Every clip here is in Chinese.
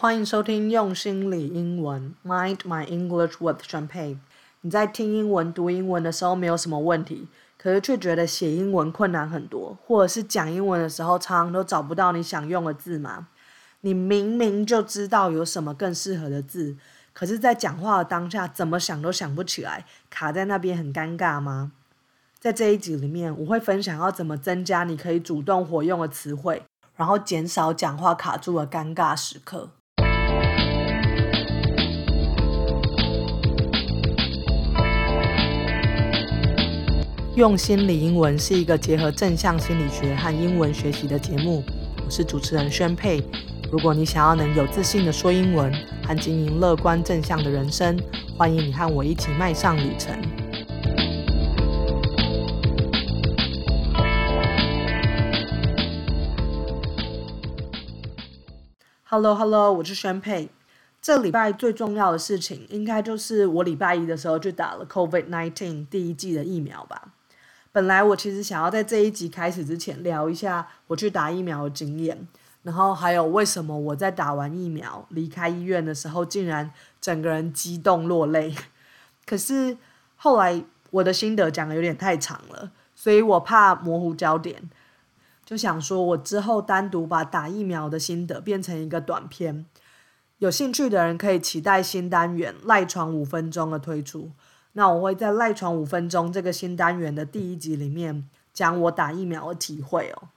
欢迎收听用心理英文，Mind My English with Champagne。你在听英文、读英文的时候没有什么问题，可是却觉得写英文困难很多，或者是讲英文的时候常常都找不到你想用的字吗？你明明就知道有什么更适合的字，可是，在讲话的当下怎么想都想不起来，卡在那边很尴尬吗？在这一集里面，我会分享要怎么增加你可以主动活用的词汇，然后减少讲话卡住的尴尬时刻。用心理英文是一个结合正向心理学和英文学习的节目。我是主持人宣佩。如果你想要能有自信的说英文和经营乐观正向的人生，欢迎你和我一起迈上旅程。Hello Hello，我是宣佩。这礼拜最重要的事情，应该就是我礼拜一的时候就打了 COVID nineteen 第一季的疫苗吧。本来我其实想要在这一集开始之前聊一下我去打疫苗的经验，然后还有为什么我在打完疫苗离开医院的时候竟然整个人激动落泪。可是后来我的心得讲的有点太长了，所以我怕模糊焦点，就想说我之后单独把打疫苗的心得变成一个短片。有兴趣的人可以期待新单元赖床五分钟的推出。那我会在赖床五分钟这个新单元的第一集里面讲我打疫苗的体会哦。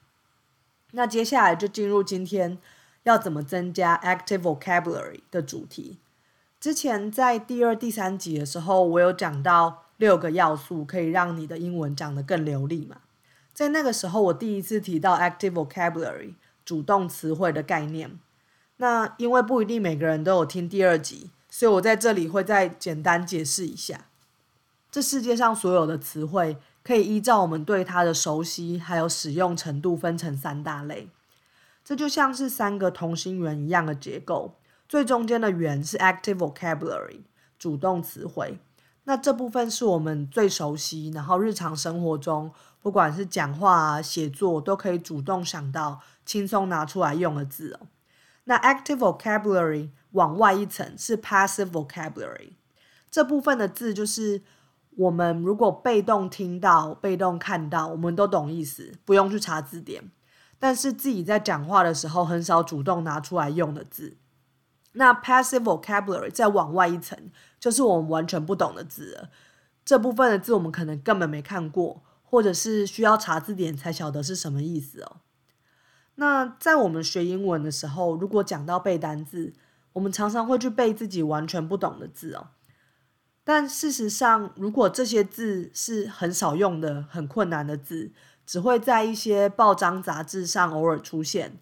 那接下来就进入今天要怎么增加 active vocabulary 的主题。之前在第二、第三集的时候，我有讲到六个要素可以让你的英文讲得更流利嘛。在那个时候，我第一次提到 active vocabulary 主动词汇的概念。那因为不一定每个人都有听第二集，所以我在这里会再简单解释一下。这世界上所有的词汇可以依照我们对它的熟悉还有使用程度分成三大类。这就像是三个同心圆一样的结构，最中间的圆是 active vocabulary 主动词汇。那这部分是我们最熟悉，然后日常生活中不管是讲话啊、写作都可以主动想到、轻松拿出来用的字哦。那 active vocabulary 往外一层是 passive vocabulary，这部分的字就是。我们如果被动听到、被动看到，我们都懂意思，不用去查字典。但是自己在讲话的时候，很少主动拿出来用的字。那 passive vocabulary 再往外一层，就是我们完全不懂的字了。这部分的字，我们可能根本没看过，或者是需要查字典才晓得是什么意思哦。那在我们学英文的时候，如果讲到背单字，我们常常会去背自己完全不懂的字哦。但事实上，如果这些字是很少用的、很困难的字，只会在一些报章杂志上偶尔出现，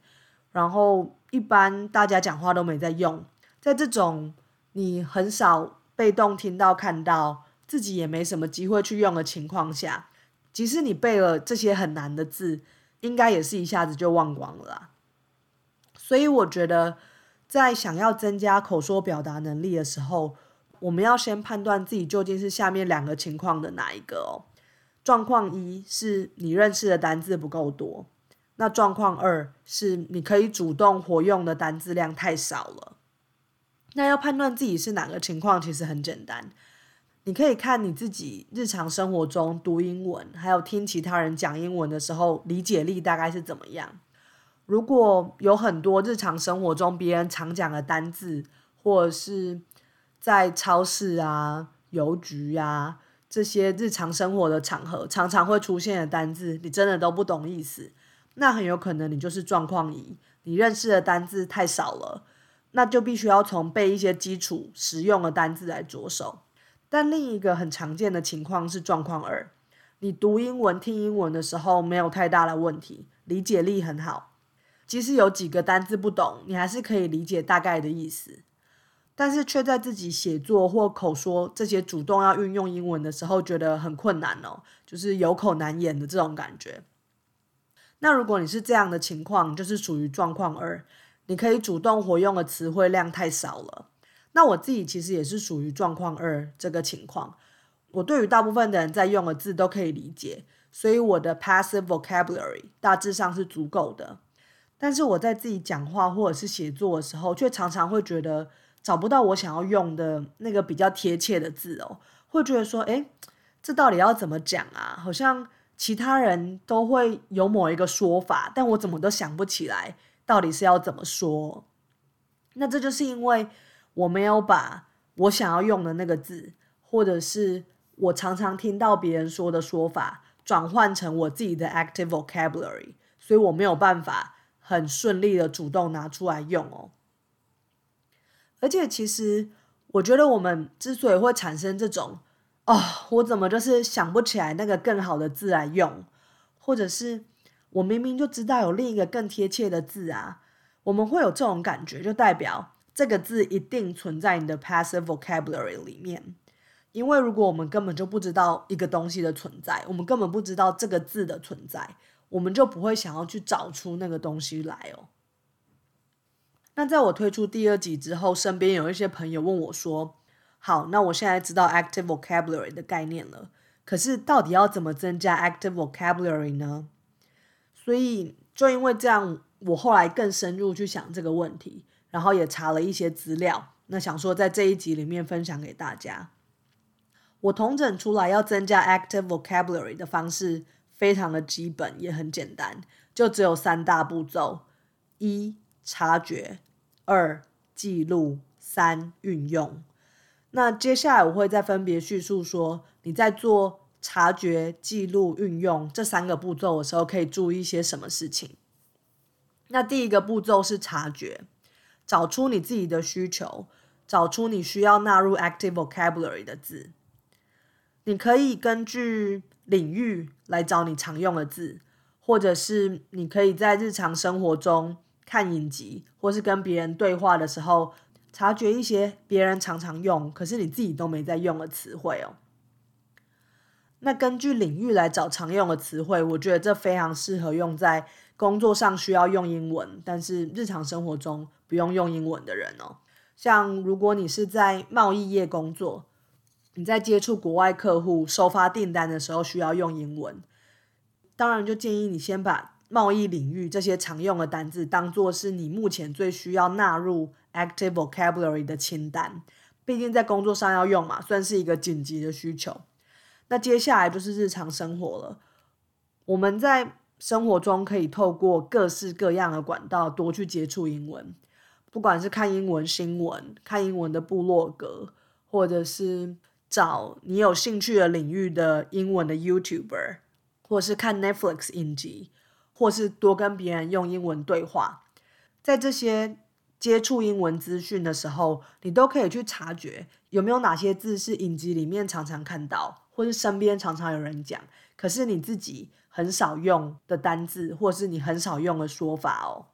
然后一般大家讲话都没在用。在这种你很少被动听到、看到，自己也没什么机会去用的情况下，即使你背了这些很难的字，应该也是一下子就忘光了。所以，我觉得在想要增加口说表达能力的时候，我们要先判断自己究竟是下面两个情况的哪一个哦。状况一是你认识的单字不够多，那状况二是你可以主动活用的单字量太少了。那要判断自己是哪个情况，其实很简单，你可以看你自己日常生活中读英文，还有听其他人讲英文的时候，理解力大概是怎么样。如果有很多日常生活中别人常讲的单字，或者是在超市啊、邮局啊这些日常生活的场合，常常会出现的单字，你真的都不懂意思，那很有可能你就是状况一，你认识的单字太少了，那就必须要从背一些基础实用的单字来着手。但另一个很常见的情况是状况二，你读英文、听英文的时候没有太大的问题，理解力很好，即使有几个单字不懂，你还是可以理解大概的意思。但是却在自己写作或口说这些主动要运用英文的时候，觉得很困难哦，就是有口难言的这种感觉。那如果你是这样的情况，就是属于状况二，你可以主动活用的词汇量太少了。那我自己其实也是属于状况二这个情况，我对于大部分的人在用的字都可以理解，所以我的 passive vocabulary 大致上是足够的。但是我在自己讲话或者是写作的时候，却常常会觉得找不到我想要用的那个比较贴切的字哦，会觉得说，哎，这到底要怎么讲啊？好像其他人都会有某一个说法，但我怎么都想不起来到底是要怎么说。那这就是因为我没有把我想要用的那个字，或者是我常常听到别人说的说法，转换成我自己的 active vocabulary，所以我没有办法。很顺利的主动拿出来用哦，而且其实我觉得我们之所以会产生这种哦，我怎么就是想不起来那个更好的字来用，或者是我明明就知道有另一个更贴切的字啊，我们会有这种感觉，就代表这个字一定存在你的 passive vocabulary 里面。因为如果我们根本就不知道一个东西的存在，我们根本不知道这个字的存在。我们就不会想要去找出那个东西来哦。那在我推出第二集之后，身边有一些朋友问我说：“好，那我现在知道 active vocabulary 的概念了，可是到底要怎么增加 active vocabulary 呢？”所以就因为这样，我后来更深入去想这个问题，然后也查了一些资料，那想说在这一集里面分享给大家。我统整出来要增加 active vocabulary 的方式。非常的基本，也很简单，就只有三大步骤：一、察觉；二、记录；三、运用。那接下来我会再分别叙述说，你在做察觉、记录、运用这三个步骤的时候，可以注意一些什么事情。那第一个步骤是察觉，找出你自己的需求，找出你需要纳入 active vocabulary 的字。你可以根据领域来找你常用的字，或者是你可以在日常生活中看影集，或是跟别人对话的时候，察觉一些别人常常用，可是你自己都没在用的词汇哦。那根据领域来找常用的词汇，我觉得这非常适合用在工作上需要用英文，但是日常生活中不用用英文的人哦。像如果你是在贸易业工作。你在接触国外客户、收发订单的时候需要用英文，当然就建议你先把贸易领域这些常用的单字当做是你目前最需要纳入 active vocabulary 的清单。毕竟在工作上要用嘛，算是一个紧急的需求。那接下来就是日常生活了。我们在生活中可以透过各式各样的管道多去接触英文，不管是看英文新闻、看英文的部落格，或者是。找你有兴趣的领域的英文的 YouTuber，或是看 Netflix 影集，或是多跟别人用英文对话。在这些接触英文资讯的时候，你都可以去察觉有没有哪些字是影集里面常常看到，或是身边常常有人讲，可是你自己很少用的单字，或是你很少用的说法哦。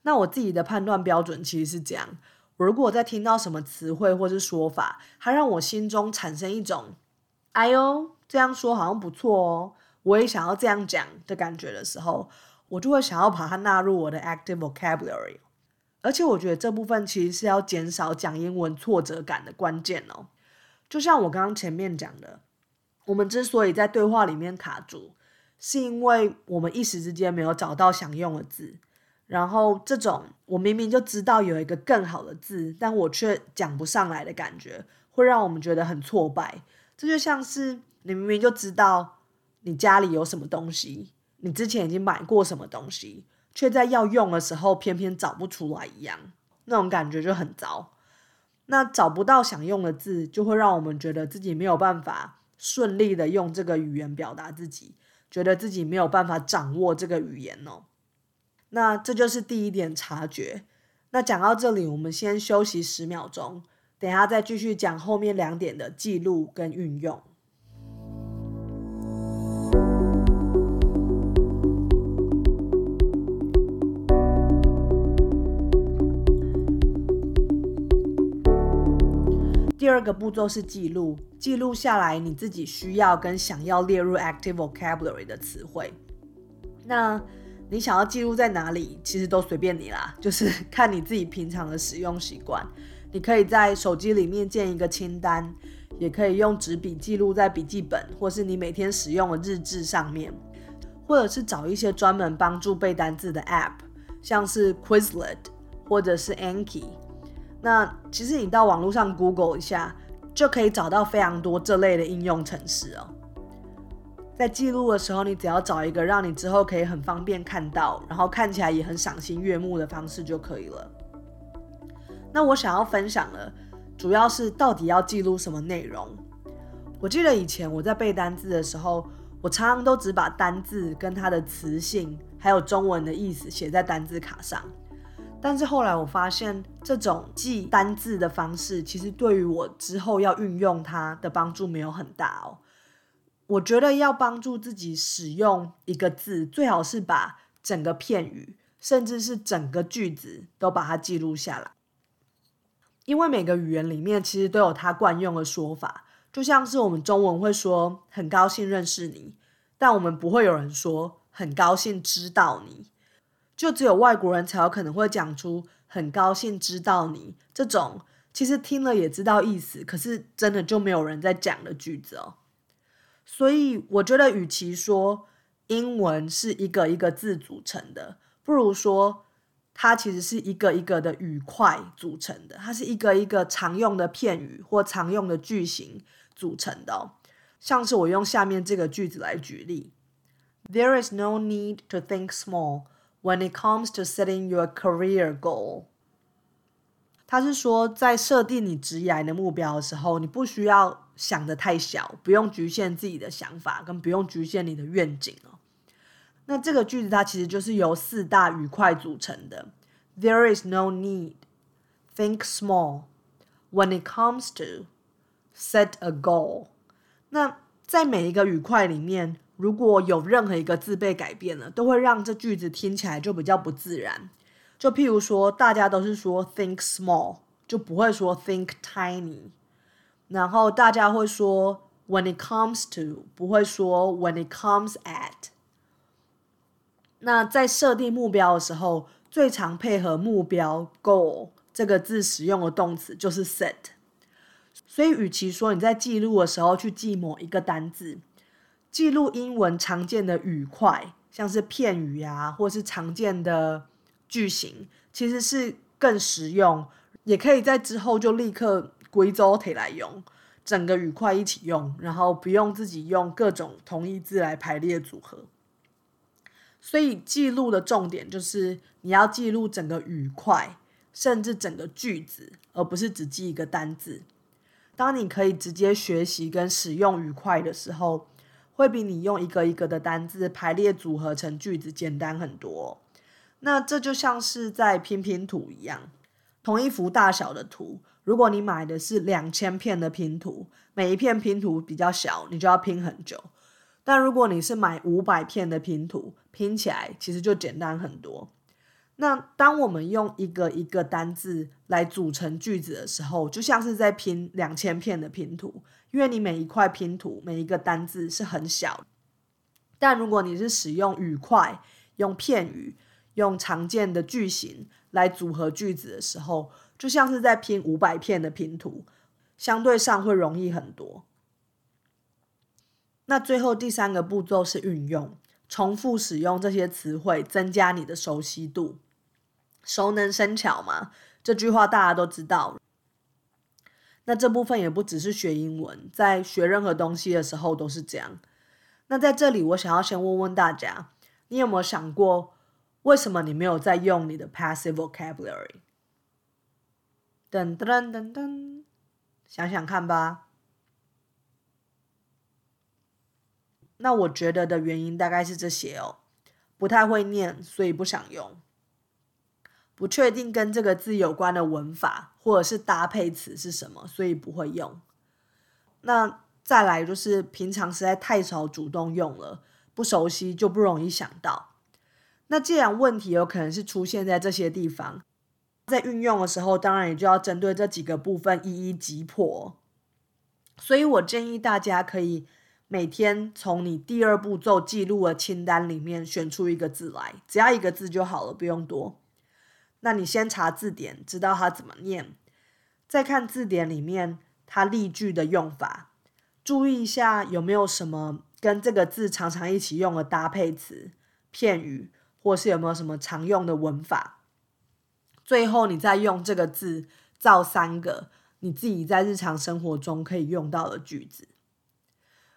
那我自己的判断标准其实是这样。我如果在听到什么词汇或是说法，它让我心中产生一种“哎呦，这样说好像不错哦，我也想要这样讲”的感觉的时候，我就会想要把它纳入我的 active vocabulary。而且我觉得这部分其实是要减少讲英文挫折感的关键哦。就像我刚刚前面讲的，我们之所以在对话里面卡住，是因为我们一时之间没有找到想用的字。然后这种我明明就知道有一个更好的字，但我却讲不上来的感觉，会让我们觉得很挫败。这就像是你明明就知道你家里有什么东西，你之前已经买过什么东西，却在要用的时候偏偏找不出来一样，那种感觉就很糟。那找不到想用的字，就会让我们觉得自己没有办法顺利的用这个语言表达自己，觉得自己没有办法掌握这个语言哦。那这就是第一点察觉。那讲到这里，我们先休息十秒钟，等下再继续讲后面两点的记录跟运用。第二个步骤是记录，记录下来你自己需要跟想要列入 active vocabulary 的词汇。那你想要记录在哪里，其实都随便你啦，就是看你自己平常的使用习惯。你可以在手机里面建一个清单，也可以用纸笔记录在笔记本，或是你每天使用的日志上面，或者是找一些专门帮助背单字的 App，像是 Quizlet 或者是 Anki。那其实你到网络上 Google 一下，就可以找到非常多这类的应用程式哦。在记录的时候，你只要找一个让你之后可以很方便看到，然后看起来也很赏心悦目的方式就可以了。那我想要分享的，主要是到底要记录什么内容。我记得以前我在背单字的时候，我常常都只把单字跟它的词性，还有中文的意思写在单字卡上。但是后来我发现，这种记单字的方式，其实对于我之后要运用它的帮助没有很大哦。我觉得要帮助自己使用一个字，最好是把整个片语，甚至是整个句子都把它记录下来。因为每个语言里面其实都有它惯用的说法，就像是我们中文会说“很高兴认识你”，但我们不会有人说“很高兴知道你”，就只有外国人才有可能会讲出“很高兴知道你”这种其实听了也知道意思，可是真的就没有人在讲的句子哦。所以我觉得，与其说英文是一个一个字组成的，不如说它其实是一个一个的语块组成的。它是一个一个常用的片语或常用的句型组成的哦。像是我用下面这个句子来举例：There is no need to think small when it comes to setting your career goal。他是说，在设定你职业的目标的时候，你不需要。想的太小，不用局限自己的想法，跟不用局限你的愿景哦。那这个句子它其实就是由四大语块组成的。There is no need think small when it comes to set a goal。那在每一个语块里面，如果有任何一个字被改变了，都会让这句子听起来就比较不自然。就譬如说，大家都是说 think small，就不会说 think tiny。然后大家会说 when it comes to，不会说 when it comes at。那在设定目标的时候，最常配合目标 goal 这个字使用的动词就是 set。所以，与其说你在记录的时候去记某一个单字，记录英文常见的语块，像是片语啊，或是常见的句型，其实是更实用，也可以在之后就立刻。归州体来用，整个语块一起用，然后不用自己用各种同义字来排列组合。所以记录的重点就是你要记录整个语块，甚至整个句子，而不是只记一个单字。当你可以直接学习跟使用语块的时候，会比你用一个一个的单字排列组合成句子简单很多。那这就像是在拼拼图一样，同一幅大小的图。如果你买的是两千片的拼图，每一片拼图比较小，你就要拼很久。但如果你是买五百片的拼图，拼起来其实就简单很多。那当我们用一个一个单字来组成句子的时候，就像是在拼两千片的拼图，因为你每一块拼图每一个单字是很小。但如果你是使用语块、用片语、用常见的句型来组合句子的时候，就像是在拼五百片的拼图，相对上会容易很多。那最后第三个步骤是运用，重复使用这些词汇，增加你的熟悉度。熟能生巧嘛，这句话大家都知道。那这部分也不只是学英文，在学任何东西的时候都是这样。那在这里，我想要先问问大家，你有没有想过，为什么你没有在用你的 passive vocabulary？噔噔噔噔，想想看吧。那我觉得的原因大概是这些哦：不太会念，所以不想用；不确定跟这个字有关的文法或者是搭配词是什么，所以不会用。那再来就是平常实在太少主动用了，不熟悉就不容易想到。那既然问题有可能是出现在这些地方。在运用的时候，当然也就要针对这几个部分一一击破。所以我建议大家可以每天从你第二步骤记录的清单里面选出一个字来，只要一个字就好了，不用多。那你先查字典，知道它怎么念，再看字典里面它例句的用法，注意一下有没有什么跟这个字常常一起用的搭配词、片语、或是有没有什么常用的文法。最后，你再用这个字造三个你自己在日常生活中可以用到的句子。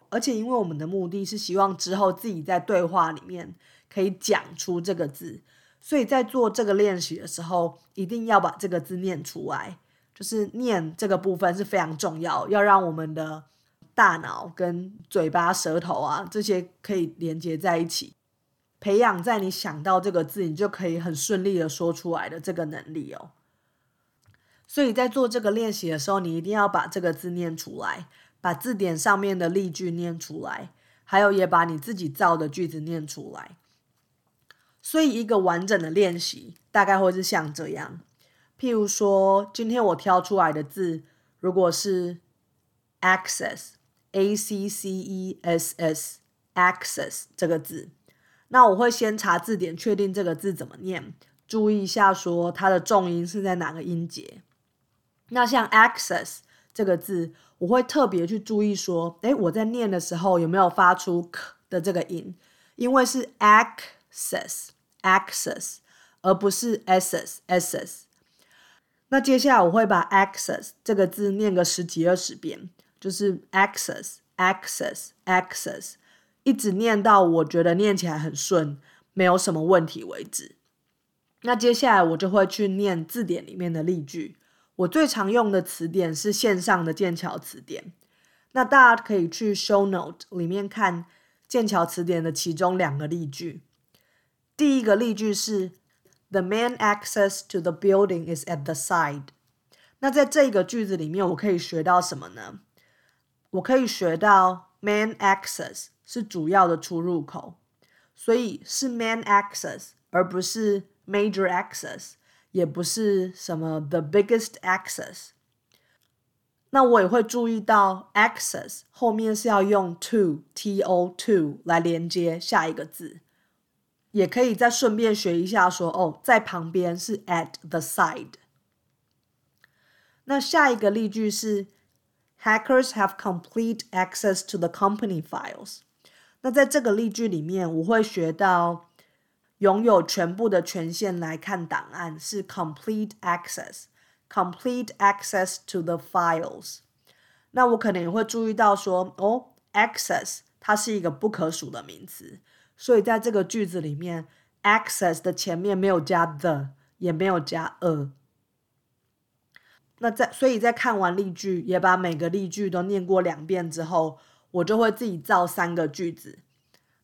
而且，因为我们的目的是希望之后自己在对话里面可以讲出这个字，所以在做这个练习的时候，一定要把这个字念出来。就是念这个部分是非常重要，要让我们的大脑跟嘴巴、舌头啊这些可以连接在一起，培养在你想到这个字，你就可以很顺利的说出来的这个能力哦。所以在做这个练习的时候，你一定要把这个字念出来，把字典上面的例句念出来，还有也把你自己造的句子念出来。所以一个完整的练习大概会是像这样。譬如说，今天我挑出来的字，如果是 access，a c c e s s，access 这个字，那我会先查字典，确定这个字怎么念，注意一下说它的重音是在哪个音节。那像 access 这个字，我会特别去注意说，诶，我在念的时候有没有发出 k 的这个音，因为是 a c access，access，而不是 ss，ss。那接下来我会把 access 这个字念个十几二十遍，就是 access access access，一直念到我觉得念起来很顺，没有什么问题为止。那接下来我就会去念字典里面的例句。我最常用的词典是线上的剑桥词典。那大家可以去 show note 里面看剑桥词典的其中两个例句。第一个例句是。The main access to the building is at the side。那在这个句子里面，我可以学到什么呢？我可以学到 main access 是主要的出入口，所以是 main access，而不是 major access，也不是什么 the biggest access。那我也会注意到 access 后面是要用 to t o to 来连接下一个字。也可以再顺便学一下，说哦，在旁边是 at the side。那下一个例句是 Hackers have complete access to the company files。那在这个例句里面，我会学到拥有全部的权限来看档案是 complete access，complete access to the files。那我可能也会注意到说哦，access 它是一个不可数的名词。所以在这个句子里面，access 的前面没有加 the，也没有加 a。那在所以，在看完例句，也把每个例句都念过两遍之后，我就会自己造三个句子。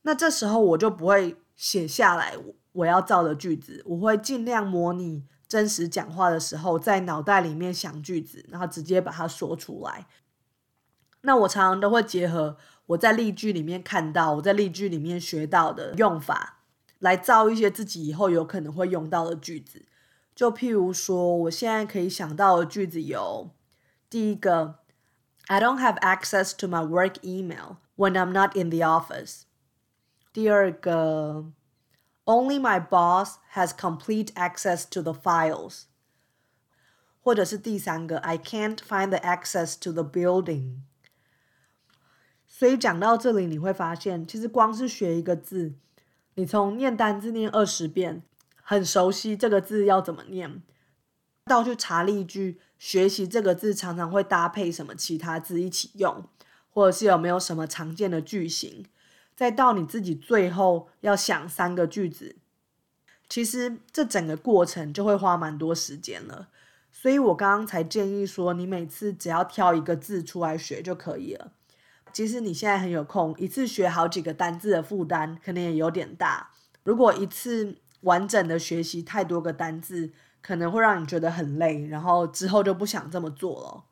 那这时候我就不会写下来我要造的句子，我会尽量模拟真实讲话的时候，在脑袋里面想句子，然后直接把它说出来。那我常常都会结合。我在例句里面看到，我在例句里面学到的用法，来造一些自己以后有可能会用到的句子。就譬如说，我现在可以想到的句子有：第一个，I don't have access to my work email when I'm not in the office。第二个，Only my boss has complete access to the files。或者是第三个，I can't find the access to the building。所以讲到这里，你会发现，其实光是学一个字，你从念单字念二十遍，很熟悉这个字要怎么念，到去查例句，学习这个字常常会搭配什么其他字一起用，或者是有没有什么常见的句型，再到你自己最后要想三个句子，其实这整个过程就会花蛮多时间了。所以我刚刚才建议说，你每次只要挑一个字出来学就可以了。其实你现在很有空，一次学好几个单字的负担可能也有点大。如果一次完整的学习太多个单字，可能会让你觉得很累，然后之后就不想这么做了。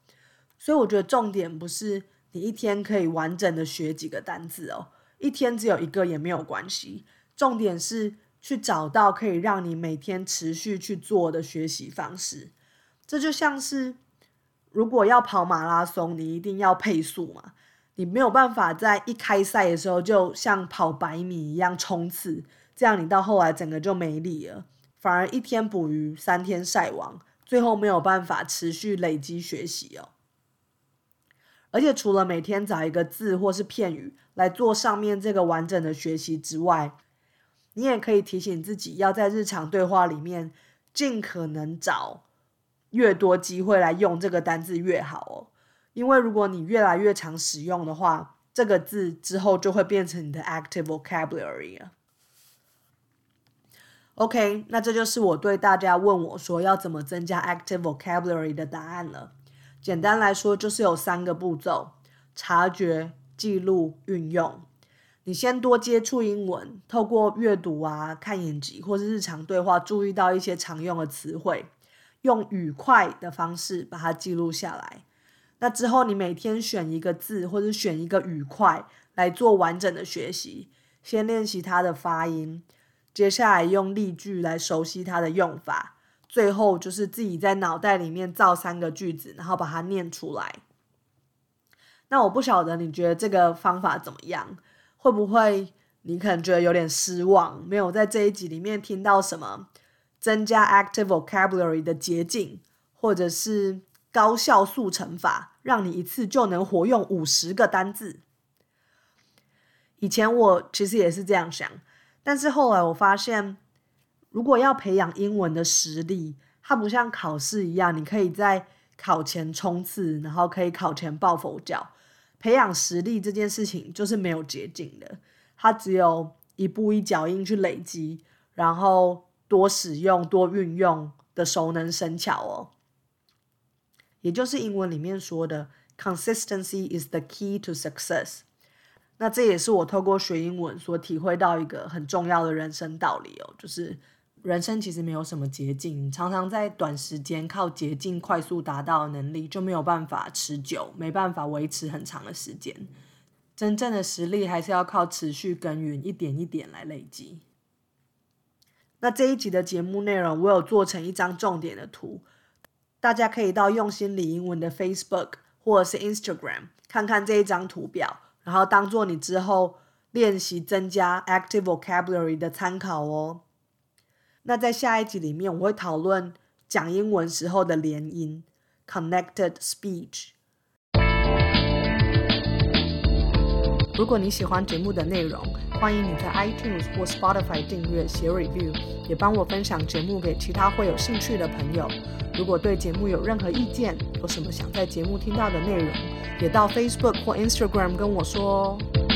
所以我觉得重点不是你一天可以完整的学几个单字哦，一天只有一个也没有关系。重点是去找到可以让你每天持续去做的学习方式。这就像是如果要跑马拉松，你一定要配速嘛。你没有办法在一开赛的时候就像跑百米一样冲刺，这样你到后来整个就没力了，反而一天捕鱼三天晒网，最后没有办法持续累积学习哦。而且除了每天找一个字或是片语来做上面这个完整的学习之外，你也可以提醒自己，要在日常对话里面尽可能找越多机会来用这个单字越好哦。因为如果你越来越常使用的话，这个字之后就会变成你的 active vocabulary 啊。OK，那这就是我对大家问我说要怎么增加 active vocabulary 的答案了。简单来说，就是有三个步骤：察觉、记录、运用。你先多接触英文，透过阅读啊、看影集或是日常对话，注意到一些常用的词汇，用语快的方式把它记录下来。那之后，你每天选一个字或者选一个语快来做完整的学习，先练习它的发音，接下来用例句来熟悉它的用法，最后就是自己在脑袋里面造三个句子，然后把它念出来。那我不晓得你觉得这个方法怎么样？会不会你可能觉得有点失望，没有在这一集里面听到什么增加 active vocabulary 的捷径，或者是高效速成法，让你一次就能活用五十个单字？以前我其实也是这样想，但是后来我发现，如果要培养英文的实力，它不像考试一样，你可以在考前冲刺，然后可以考前抱佛脚。培养实力这件事情就是没有捷径的，它只有一步一脚印去累积，然后多使用、多运用的熟能生巧哦。也就是英文里面说的 “consistency is the key to success”。那这也是我透过学英文所体会到一个很重要的人生道理哦，就是。人生其实没有什么捷径，常常在短时间靠捷径快速达到的能力就没有办法持久，没办法维持很长的时间。真正的实力还是要靠持续耕耘，一点一点来累积。那这一集的节目内容，我有做成一张重点的图，大家可以到用心理英文的 Facebook 或者是 Instagram 看看这一张图表，然后当做你之后练习增加 active vocabulary 的参考哦。那在下一集里面，我会讨论讲英文时候的连音 （connected speech）。如果你喜欢节目的内容，欢迎你在 iTunes 或 Spotify 订阅、写 review，也帮我分享节目给其他会有兴趣的朋友。如果对节目有任何意见，有什么想在节目听到的内容，也到 Facebook 或 Instagram 跟我说哦。